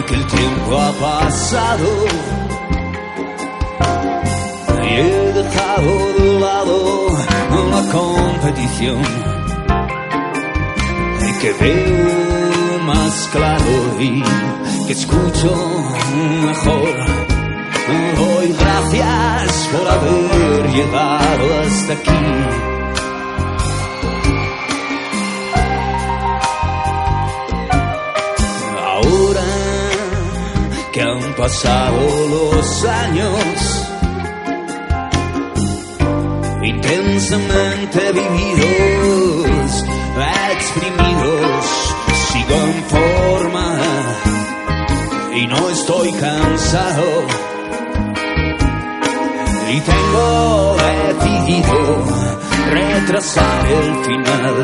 que el tiempo ha pasado y he dejado de lado la competición y que veo más claro y que escucho mejor. Doy gracias por haber llegado hasta aquí. Pasado los años, intensamente vividos, exprimidos, sigo en forma y no estoy cansado. Y tengo decidido retrasar el final.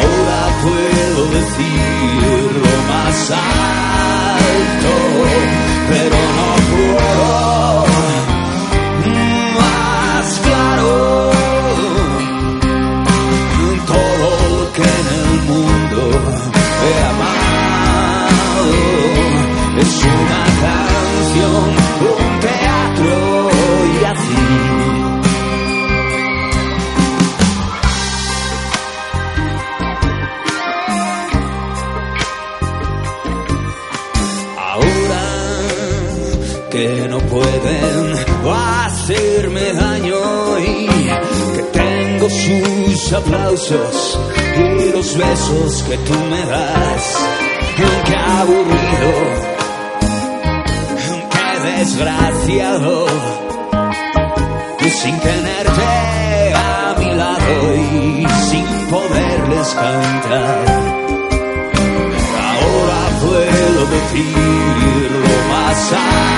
Ahora puedo decirlo más alto, pero no puedo más claro. Todo lo que en el mundo he amado es una canción, que no pueden hacerme daño y que tengo sus aplausos y los besos que tú me das. Qué aburrido, qué desgraciado, y sin tenerte a mi lado y sin poderles cantar. Ahora puedo decirlo más alto,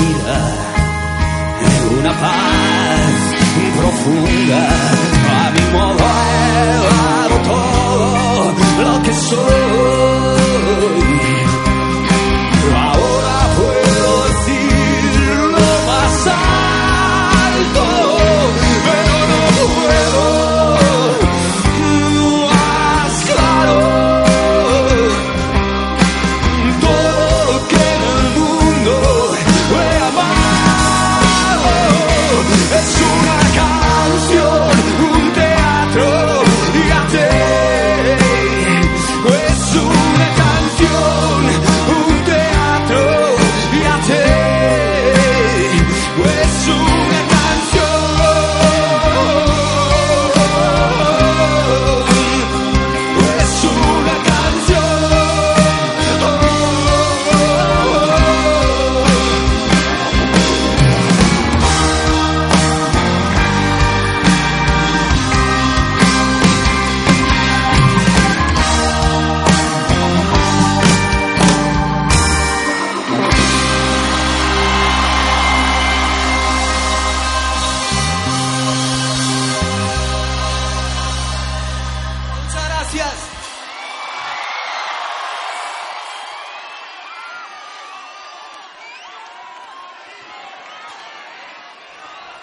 una canción, un